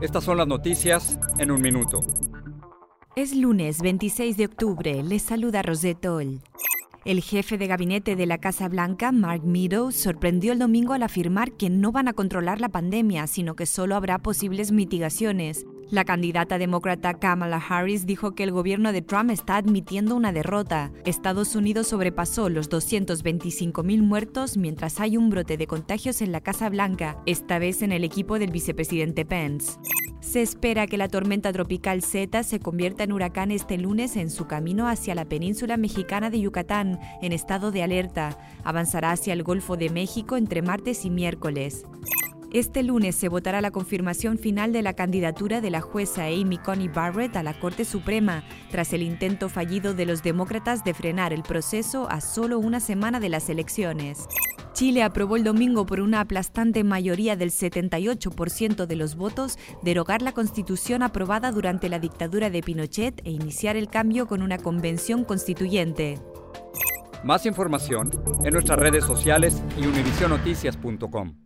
estas son las noticias en un minuto. Es lunes 26 de octubre, les saluda Rosette Oll. El jefe de gabinete de la Casa Blanca, Mark Meadows, sorprendió el domingo al afirmar que no van a controlar la pandemia, sino que solo habrá posibles mitigaciones. La candidata demócrata Kamala Harris dijo que el gobierno de Trump está admitiendo una derrota. Estados Unidos sobrepasó los 225.000 muertos mientras hay un brote de contagios en la Casa Blanca, esta vez en el equipo del vicepresidente Pence. Se espera que la tormenta tropical Z se convierta en huracán este lunes en su camino hacia la península mexicana de Yucatán, en estado de alerta. Avanzará hacia el Golfo de México entre martes y miércoles. Este lunes se votará la confirmación final de la candidatura de la jueza Amy Coney Barrett a la Corte Suprema, tras el intento fallido de los demócratas de frenar el proceso a solo una semana de las elecciones. Chile aprobó el domingo por una aplastante mayoría del 78% de los votos derogar la constitución aprobada durante la dictadura de Pinochet e iniciar el cambio con una convención constituyente. Más información en nuestras redes sociales y univisionoticias.com.